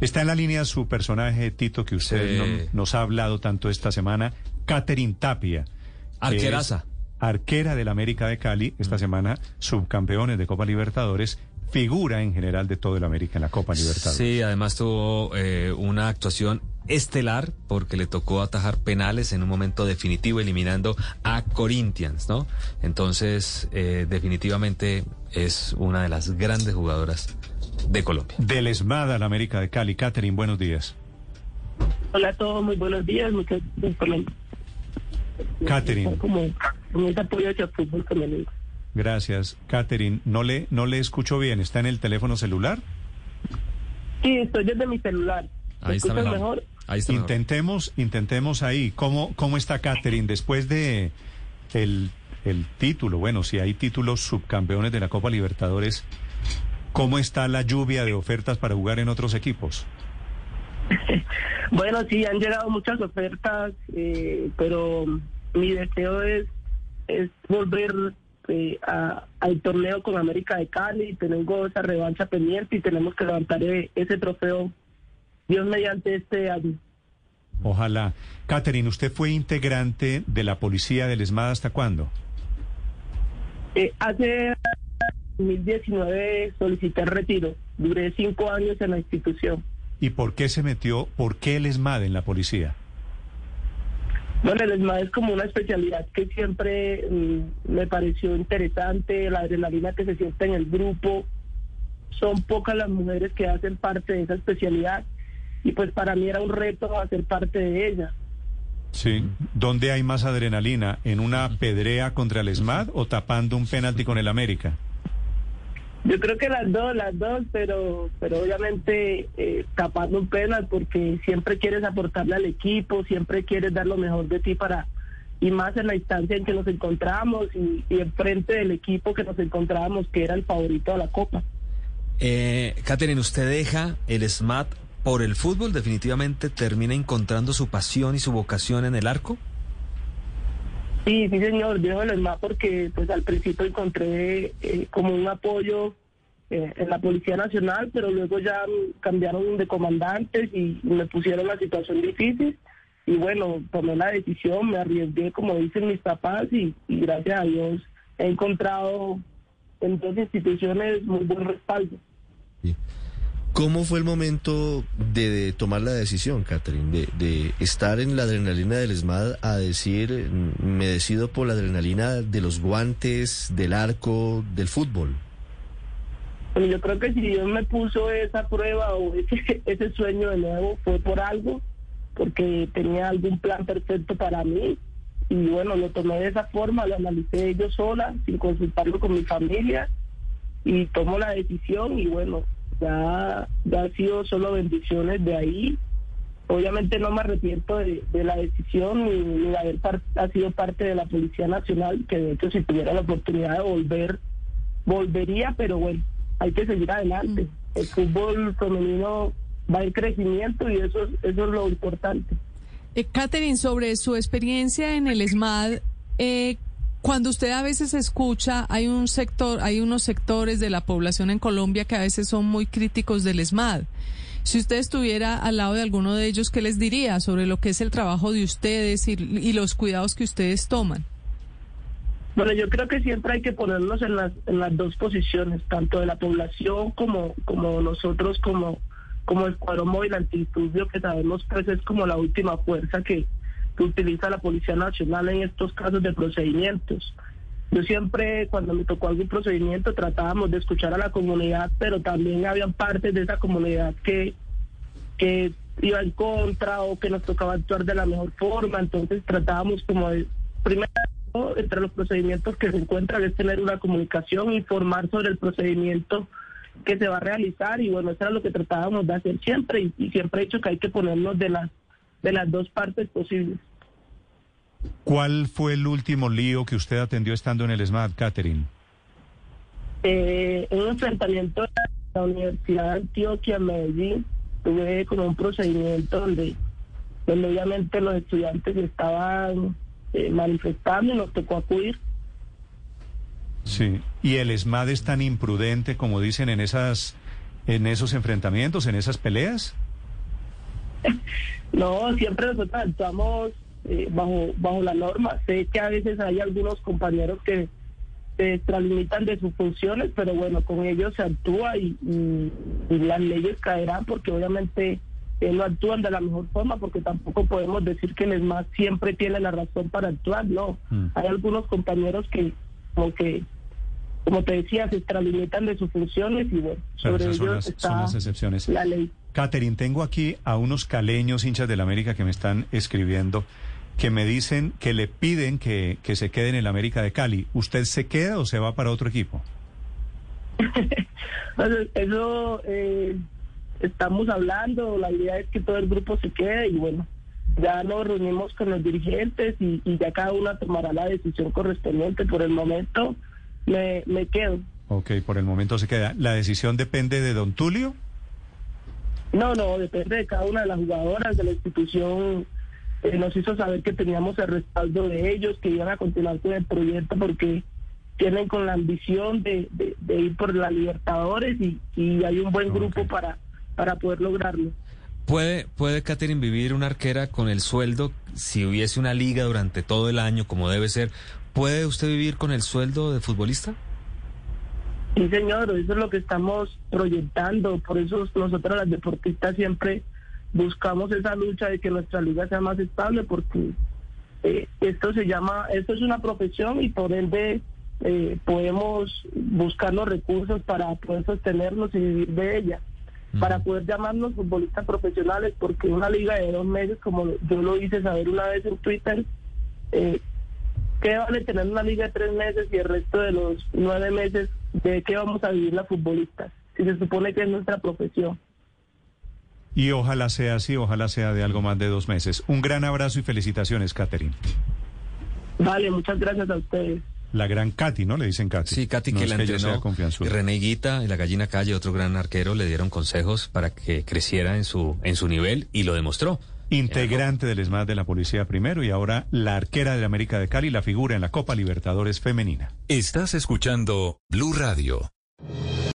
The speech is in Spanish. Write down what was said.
Está en la línea su personaje, Tito, que usted Sí. no- nos ha hablado tanto esta semana, Catherine Tapia. que Arqueraza. Arquera del América de Cali, esta semana subcampeones de Copa Libertadores, figura en general de todo el América en la Copa Libertadores. Sí, además tuvo eh, una actuación estelar porque le tocó atajar penales en un momento definitivo eliminando a Corinthians, ¿no? Entonces, eh, definitivamente es una de las grandes jugadoras de Colombia. Del ESMAD al América de Cali. Catherine, buenos días. Hola a todos, muy buenos días. Muchas gracias por la- Catherine. Como como ese apoyo hacia el fútbol femenino. Gracias. Catherine, no le, no le escucho bien. ¿Está en el teléfono celular? Sí, estoy desde mi celular. ¿Me Ahí está mejor? Ahí está mejor. Intentemos, intentemos ahí. ¿Cómo, cómo está Catherine después de el, el título? Bueno, si hay títulos subcampeones de la Copa Libertadores, ¿cómo está la lluvia de ofertas para jugar en otros equipos? Bueno, sí, han llegado muchas ofertas, eh, pero mi deseo es, es volver eh, a- al torneo con América de Cali. Tenemos esa revancha pendiente y tenemos que levantar eh, ese trofeo, Dios mediante este año. Ojalá. Catherine, ¿usted fue integrante de la policía del ESMAD hasta cuándo? Eh, hace 2019 solicité el retiro. Duré cinco años en la institución. ¿Y por qué se metió, por qué el ESMAD en la policía? Bueno, el ESMAD es como una especialidad que siempre mm, me pareció interesante, la adrenalina que se siente en el grupo. Son pocas las mujeres que hacen parte de esa especialidad y pues para mí era un reto hacer parte de ella. Sí. ¿Dónde hay más adrenalina? ¿En una pedrea contra el ESMAD o tapando un penalti con el América? Yo creo que las dos, las dos, pero pero obviamente eh, tapando un penal porque siempre quieres aportarle al equipo, siempre quieres dar lo mejor de ti para y más en la instancia en que nos encontramos y, y enfrente del equipo que nos encontrábamos que era el favorito de la Copa. Eh, Catherine, ¿usted deja el SMAT por el fútbol? ¿Definitivamente termina encontrando su pasión y su vocación en el arco? Sí, sí señor, dejo el ESMAD porque pues al principio encontré eh, como un apoyo eh, en la Policía Nacional, pero luego ya cambiaron de comandantes y me pusieron en una situación difícil y bueno, tomé la decisión, me arriesgué como dicen mis papás y, y gracias a Dios he encontrado en dos instituciones muy buen respaldo. ¿Cómo fue el momento de, de tomar la decisión, Catherine, de, estar en la adrenalina del ESMAD a decir, mm, me decido por la adrenalina de los guantes, del arco, del fútbol? Bueno, yo creo que si Dios me puso esa prueba o ese, ese sueño de nuevo fue por algo, porque tenía algún plan perfecto para mí. Y bueno, lo tomé de esa forma, lo analicé yo sola, sin consultarlo con mi familia, y tomo la decisión y bueno, ya, ya ha sido solo bendiciones de ahí. Obviamente no me arrepiento de, de la decisión ni, ni de haber par- ha sido parte de la Policía Nacional, que de hecho si tuviera la oportunidad de volver, volvería, pero bueno, hay que seguir adelante. El fútbol femenino va en crecimiento y eso, es- eso es lo importante. Eh, Catherine, sobre su experiencia en el SMAD, eh, cuando usted a veces escucha, hay un sector, hay unos sectores de la población en Colombia que a veces son muy críticos del SMAD. Si usted estuviera al lado de alguno de ellos, ¿qué les diría sobre lo que es el trabajo de ustedes y, los cuidados que ustedes toman? Bueno, yo creo que siempre hay que ponernos en las, en las dos posiciones, tanto de la población como, nosotros como, como Escuadrón Móvil Antidisturbio, que sabemos pues es como la última fuerza que, que utiliza la Policía Nacional en estos casos de procedimientos. Yo siempre, cuando me tocó algún procedimiento, tratábamos de escuchar a la comunidad, pero también habían partes de esa comunidad que, que iba en contra o que nos tocaba actuar de la mejor forma, entonces tratábamos como de, primero, entre los procedimientos que se encuentran es tener una comunicación, informar sobre el procedimiento que se va a realizar y bueno, eso era lo que tratábamos de hacer siempre y, y siempre he dicho que hay que ponernos de las, de las dos partes posibles. ¿Cuál fue el último lío que usted atendió estando en el ESMAD, Catherine? Eh, un enfrentamiento en la Universidad de Antioquia, Medellín, tuve como un procedimiento donde, donde obviamente los estudiantes estaban eh, manifestando y nos tocó acudir. Sí. ¿Y el ESMAD es tan imprudente como dicen en esas en esos enfrentamientos, en esas peleas? no, siempre nosotros actuamos eh, bajo, bajo la norma. Sé que a veces hay algunos compañeros que se extralimitan de sus funciones, pero bueno, con ellos se actúa y, las leyes caerán porque obviamente eh, no actúan de la mejor forma porque tampoco podemos decir que el ESMAD siempre tiene la razón para actuar, no. Mm. Hay algunos compañeros que como que como te decía, se extralimitan de sus funciones y bueno, sobre ellos está las excepciones. la ley. Catherine, tengo aquí a unos caleños hinchas del América que me están escribiendo que me dicen que le piden que, que se quede en el América de Cali. ¿Usted se queda o se va para otro equipo? Eso eh, estamos hablando, la idea es que todo el grupo se quede y bueno, ya nos reunimos con los dirigentes y, ya cada uno tomará la decisión correspondiente. Por el momento me, me quedo. Ok, por el momento se queda. ¿La decisión depende de don Tulio? No, no, depende de cada una de las jugadoras de la institución eh, nos hizo saber que teníamos el respaldo de ellos, que iban a continuar con el proyecto porque tienen con la ambición de, ir por la Libertadores y, hay un buen grupo para, para poder lograrlo. ¿Puede, ¿Puede Catherine vivir una arquera con el sueldo si hubiese una liga durante todo el año como debe ser? ¿Puede usted vivir con el sueldo de futbolista? Sí, señor, eso es lo que estamos proyectando. Por eso nosotros las deportistas siempre buscamos esa lucha de que nuestra liga sea más estable porque eh, esto se llama, esto es una profesión y por ende eh, podemos buscar los recursos para poder sostenernos y vivir de ella, para poder llamarnos futbolistas profesionales, porque una liga de dos meses, como yo lo hice saber una vez en Twitter, eh, ¿qué vale tener una liga de tres meses y el resto de los nueve meses de qué vamos a vivir las futbolistas? Si se supone que es nuestra profesión. Y ojalá sea así, ojalá sea de algo más de dos meses. Un gran abrazo y felicitaciones, Catherine. Vale, muchas gracias a ustedes. La gran Katy, ¿no? Le dicen Katy. Sí, Katy que la entrenó. Y René Guita y la gallina calle, otro gran arquero, le dieron consejos para que creciera en su, en su nivel y lo demostró. Integrante del ESMAD de la Policía primero y ahora la arquera de América de Cali, la figura en la Copa Libertadores femenina. Estás escuchando Blue Radio.